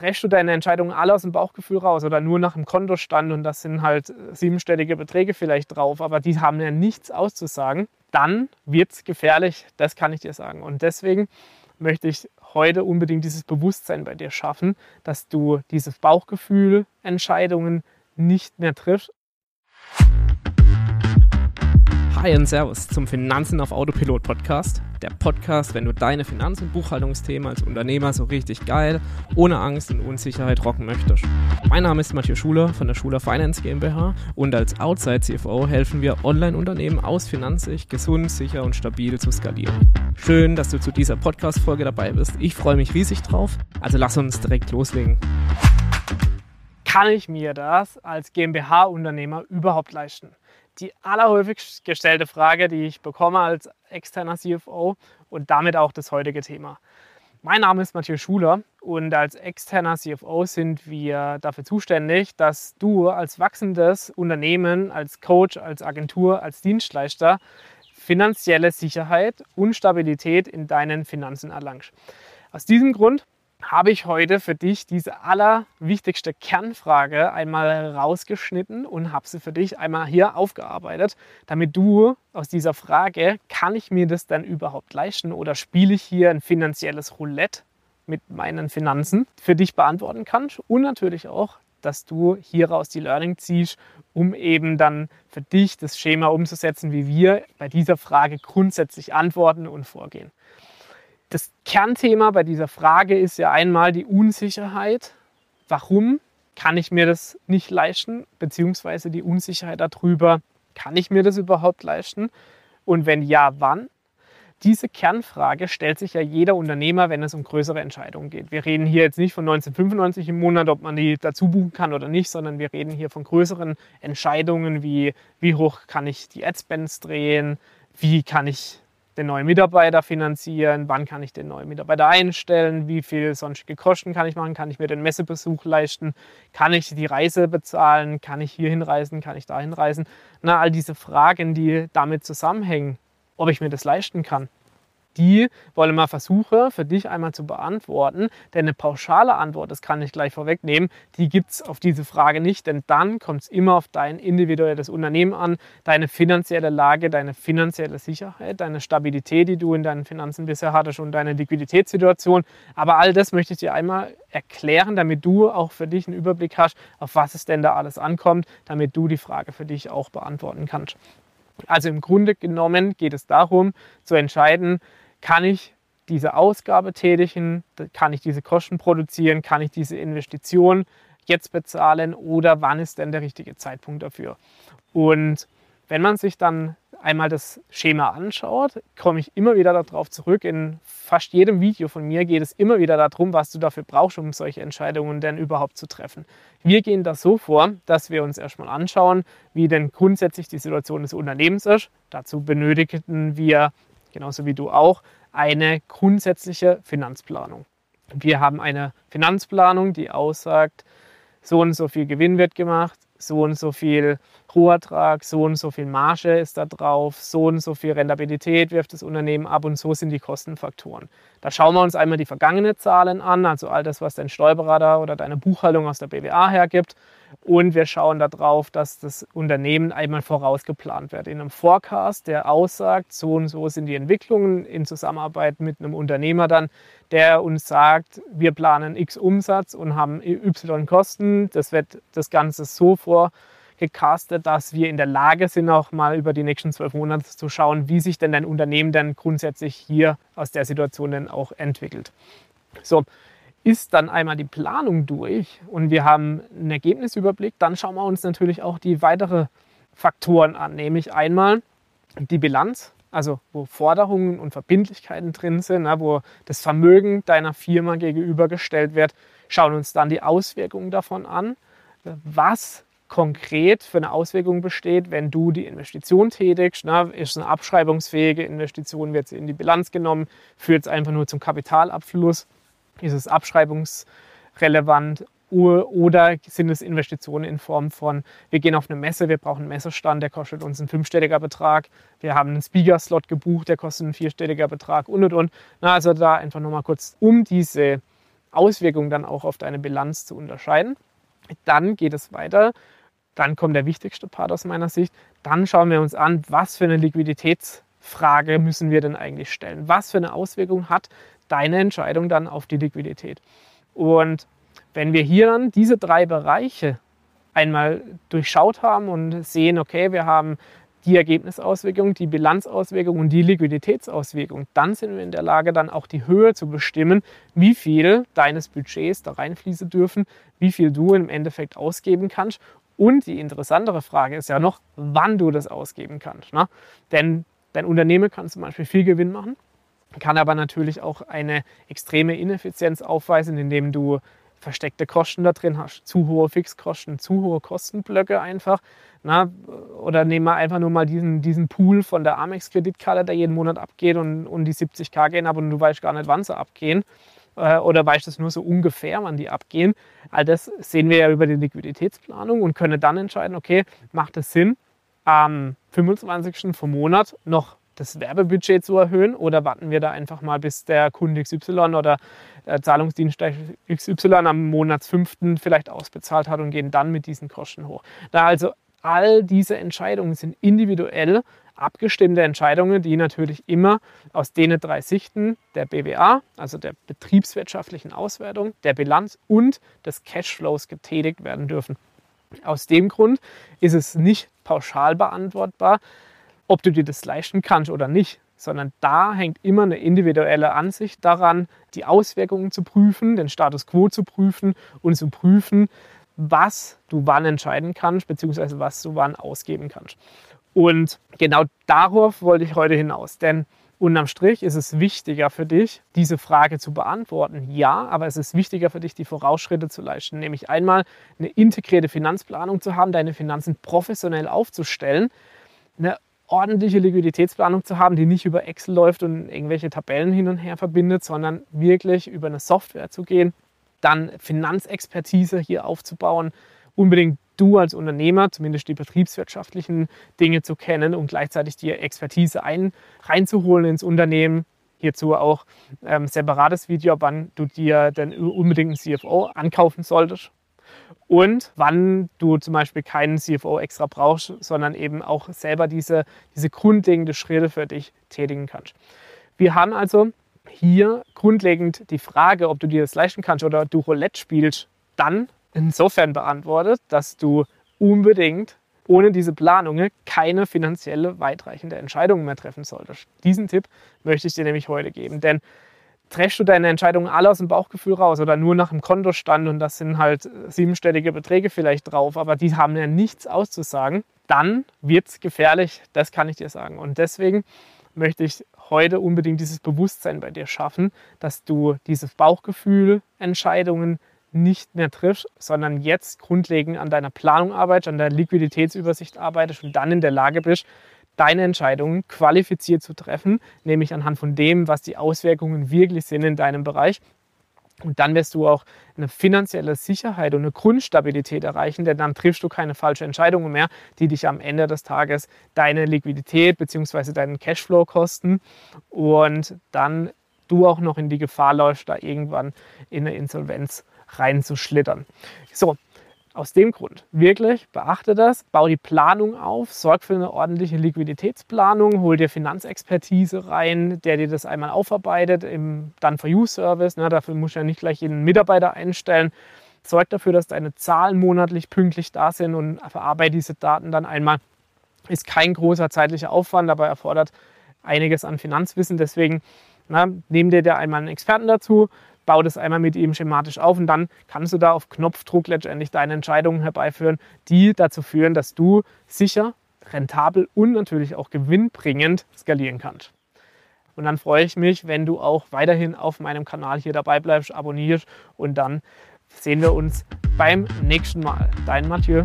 treffst du deine Entscheidungen alle aus dem Bauchgefühl raus oder nur nach dem Kontostand und das sind halt siebenstellige Beträge vielleicht drauf, aber die haben ja nichts auszusagen, dann wird es gefährlich, das kann ich dir sagen. Und deswegen möchte ich heute unbedingt dieses Bewusstsein bei dir schaffen, dass du dieses Bauchgefühl Entscheidungen nicht mehr triffst. Hi und Servus zum Finanzen auf Autopilot Podcast. Der Podcast, wenn du deine Finanz- und Buchhaltungsthemen als Unternehmer so richtig geil, ohne Angst und Unsicherheit rocken möchtest. Mein Name ist Matthias Schuler von der Schuler Finance GmbH und als Outside CFO helfen wir Online-Unternehmen aus Finanzsicht gesund, sicher und stabil zu skalieren. Schön, dass du zu dieser Podcast-Folge dabei bist. Ich freue mich riesig drauf. Also lass uns direkt loslegen kann ich mir das als GmbH-Unternehmer überhaupt leisten? Die allerhäufigst gestellte Frage, die ich bekomme als externer CFO und damit auch das heutige Thema. Mein Name ist Matthias Schuler und als externer CFO sind wir dafür zuständig, dass du als wachsendes Unternehmen, als Coach, als Agentur, als Dienstleister finanzielle Sicherheit und Stabilität in deinen Finanzen erlangst. Aus diesem Grund habe ich heute für dich diese allerwichtigste Kernfrage einmal rausgeschnitten und habe sie für dich einmal hier aufgearbeitet, damit du aus dieser Frage, kann ich mir das denn überhaupt leisten oder spiele ich hier ein finanzielles Roulette mit meinen Finanzen, für dich beantworten kannst und natürlich auch, dass du hieraus die Learning ziehst, um eben dann für dich das Schema umzusetzen, wie wir bei dieser Frage grundsätzlich antworten und vorgehen das Kernthema bei dieser Frage ist ja einmal die Unsicherheit. Warum kann ich mir das nicht leisten? Beziehungsweise die Unsicherheit darüber, kann ich mir das überhaupt leisten? Und wenn ja, wann? Diese Kernfrage stellt sich ja jeder Unternehmer, wenn es um größere Entscheidungen geht. Wir reden hier jetzt nicht von 1995 im Monat, ob man die dazu buchen kann oder nicht, sondern wir reden hier von größeren Entscheidungen wie, wie hoch kann ich die Adspends drehen, wie kann ich den neuen Mitarbeiter finanzieren, wann kann ich den neuen Mitarbeiter einstellen, wie viel sonstige Kosten kann ich machen, kann ich mir den Messebesuch leisten, kann ich die Reise bezahlen, kann ich hier hinreisen, kann ich da hinreisen. Na, all diese Fragen, die damit zusammenhängen, ob ich mir das leisten kann die wollen wir versuchen für dich einmal zu beantworten. Denn eine pauschale Antwort, das kann ich gleich vorwegnehmen, die gibt es auf diese Frage nicht. Denn dann kommt es immer auf dein individuelles Unternehmen an, deine finanzielle Lage, deine finanzielle Sicherheit, deine Stabilität, die du in deinen Finanzen bisher hattest und deine Liquiditätssituation. Aber all das möchte ich dir einmal erklären, damit du auch für dich einen Überblick hast, auf was es denn da alles ankommt, damit du die Frage für dich auch beantworten kannst. Also im Grunde genommen geht es darum zu entscheiden, kann ich diese Ausgabe tätigen, kann ich diese Kosten produzieren, kann ich diese Investition jetzt bezahlen oder wann ist denn der richtige Zeitpunkt dafür. Und wenn man sich dann einmal das Schema anschaut, komme ich immer wieder darauf zurück. In fast jedem Video von mir geht es immer wieder darum, was du dafür brauchst, um solche Entscheidungen denn überhaupt zu treffen. Wir gehen da so vor, dass wir uns erstmal anschauen, wie denn grundsätzlich die Situation des Unternehmens ist. Dazu benötigen wir genauso wie du auch, eine grundsätzliche Finanzplanung. Wir haben eine Finanzplanung, die aussagt, so und so viel Gewinn wird gemacht, so und so viel Rohertrag, so und so viel Marge ist da drauf, so und so viel Rentabilität wirft das Unternehmen ab und so sind die Kostenfaktoren. Da schauen wir uns einmal die vergangenen Zahlen an, also all das, was dein Steuerberater oder deine Buchhaltung aus der BWA hergibt und wir schauen darauf, dass das Unternehmen einmal vorausgeplant wird. In einem Forecast, der aussagt, so und so sind die Entwicklungen in Zusammenarbeit mit einem Unternehmer dann, der uns sagt, wir planen X Umsatz und haben Y Kosten. Das wird das Ganze so vorgecastet, dass wir in der Lage sind, auch mal über die nächsten zwölf Monate zu schauen, wie sich denn ein Unternehmen dann grundsätzlich hier aus der Situation dann auch entwickelt. So, ist dann einmal die Planung durch und wir haben einen Ergebnisüberblick, dann schauen wir uns natürlich auch die weiteren Faktoren an, nämlich einmal die Bilanz, also wo Forderungen und Verbindlichkeiten drin sind, ne, wo das Vermögen deiner Firma gegenübergestellt wird, schauen uns dann die Auswirkungen davon an, was konkret für eine Auswirkung besteht, wenn du die Investition tätigst. Ne, ist eine abschreibungsfähige Investition, wird sie in die Bilanz genommen, führt es einfach nur zum Kapitalabfluss ist es abschreibungsrelevant oder sind es Investitionen in Form von, wir gehen auf eine Messe, wir brauchen einen Messestand, der kostet uns einen fünfstelliger Betrag, wir haben einen Speaker-Slot gebucht, der kostet einen vierstelliger Betrag und und und. Na, also da einfach nochmal kurz, um diese Auswirkungen dann auch auf deine Bilanz zu unterscheiden. Dann geht es weiter. Dann kommt der wichtigste Part aus meiner Sicht. Dann schauen wir uns an, was für eine Liquiditätsfrage müssen wir denn eigentlich stellen? Was für eine Auswirkung hat deine Entscheidung dann auf die Liquidität? Und wenn wir hier dann diese drei Bereiche einmal durchschaut haben und sehen, okay, wir haben die Ergebnisauswirkung, die Bilanzauswirkung und die Liquiditätsauswirkung, dann sind wir in der Lage, dann auch die Höhe zu bestimmen, wie viel deines Budgets da reinfließen dürfen, wie viel du im Endeffekt ausgeben kannst. Und die interessantere Frage ist ja noch, wann du das ausgeben kannst. Ne? Denn dein Unternehmen kann zum Beispiel viel Gewinn machen, kann aber natürlich auch eine extreme Ineffizienz aufweisen, indem du versteckte Kosten da drin hast, zu hohe Fixkosten, zu hohe Kostenblöcke einfach. Na, oder nehmen wir einfach nur mal diesen, diesen Pool von der Amex-Kreditkarte, der jeden Monat abgeht und, und die 70k gehen ab und du weißt gar nicht, wann sie abgehen. Äh, oder weißt du nur so ungefähr, wann die abgehen. All das sehen wir ja über die Liquiditätsplanung und können dann entscheiden, okay, macht es Sinn, am 25. vom Monat noch das Werbebudget zu erhöhen oder warten wir da einfach mal, bis der Kunde XY oder der Zahlungsdienstleister XY am Monatsfünften vielleicht ausbezahlt hat und gehen dann mit diesen Kosten hoch. Da also all diese Entscheidungen sind individuell abgestimmte Entscheidungen, die natürlich immer aus den drei Sichten der BWA, also der betriebswirtschaftlichen Auswertung, der Bilanz und des Cashflows getätigt werden dürfen. Aus dem Grund ist es nicht pauschal beantwortbar, ob du dir das leisten kannst oder nicht, sondern da hängt immer eine individuelle Ansicht daran, die Auswirkungen zu prüfen, den Status quo zu prüfen und zu prüfen, was du wann entscheiden kannst, beziehungsweise was du wann ausgeben kannst. Und genau darauf wollte ich heute hinaus, denn unterm Strich ist es wichtiger für dich, diese Frage zu beantworten. Ja, aber es ist wichtiger für dich, die Vorausschritte zu leisten, nämlich einmal eine integrierte Finanzplanung zu haben, deine Finanzen professionell aufzustellen, eine ordentliche Liquiditätsplanung zu haben, die nicht über Excel läuft und irgendwelche Tabellen hin und her verbindet, sondern wirklich über eine Software zu gehen, dann Finanzexpertise hier aufzubauen, unbedingt du als Unternehmer, zumindest die betriebswirtschaftlichen Dinge zu kennen und gleichzeitig die Expertise ein, reinzuholen ins Unternehmen. Hierzu auch ähm, separates Video, wann du dir denn unbedingt einen CFO ankaufen solltest und wann du zum Beispiel keinen CFO extra brauchst, sondern eben auch selber diese, diese grundlegende Schritte für dich tätigen kannst. Wir haben also hier grundlegend die Frage, ob du dir das leisten kannst oder du Roulette spielst, dann insofern beantwortet, dass du unbedingt ohne diese Planungen keine finanzielle weitreichende Entscheidung mehr treffen solltest. Diesen Tipp möchte ich dir nämlich heute geben, denn treffst du deine Entscheidungen alle aus dem Bauchgefühl raus oder nur nach dem Kontostand und das sind halt siebenstellige Beträge vielleicht drauf, aber die haben ja nichts auszusagen, dann wird es gefährlich, das kann ich dir sagen. Und deswegen möchte ich heute unbedingt dieses Bewusstsein bei dir schaffen, dass du dieses Bauchgefühl, Entscheidungen nicht mehr triffst, sondern jetzt grundlegend an deiner Planung arbeitest, an der Liquiditätsübersicht arbeitest und dann in der Lage bist, deine Entscheidungen qualifiziert zu treffen, nämlich anhand von dem, was die Auswirkungen wirklich sind in deinem Bereich. Und dann wirst du auch eine finanzielle Sicherheit und eine Grundstabilität erreichen, denn dann triffst du keine falschen Entscheidungen mehr, die dich am Ende des Tages deine Liquidität bzw. deinen Cashflow kosten und dann du auch noch in die Gefahr läufst, da irgendwann in eine Insolvenz reinzuschlittern. So, aus dem Grund, wirklich, beachte das, bau die Planung auf, sorg für eine ordentliche Liquiditätsplanung, hol dir Finanzexpertise rein, der dir das einmal aufarbeitet im Done-for-You-Service. Ne, dafür musst du ja nicht gleich jeden Mitarbeiter einstellen. Sorg dafür, dass deine Zahlen monatlich pünktlich da sind und verarbeite diese Daten dann einmal. Ist kein großer zeitlicher Aufwand, aber erfordert einiges an Finanzwissen. Deswegen na, nimm dir da einmal einen Experten dazu, bau das einmal mit ihm schematisch auf und dann kannst du da auf Knopfdruck letztendlich deine Entscheidungen herbeiführen, die dazu führen, dass du sicher, rentabel und natürlich auch gewinnbringend skalieren kannst. Und dann freue ich mich, wenn du auch weiterhin auf meinem Kanal hier dabei bleibst, abonnierst und dann sehen wir uns beim nächsten Mal. Dein Mathieu.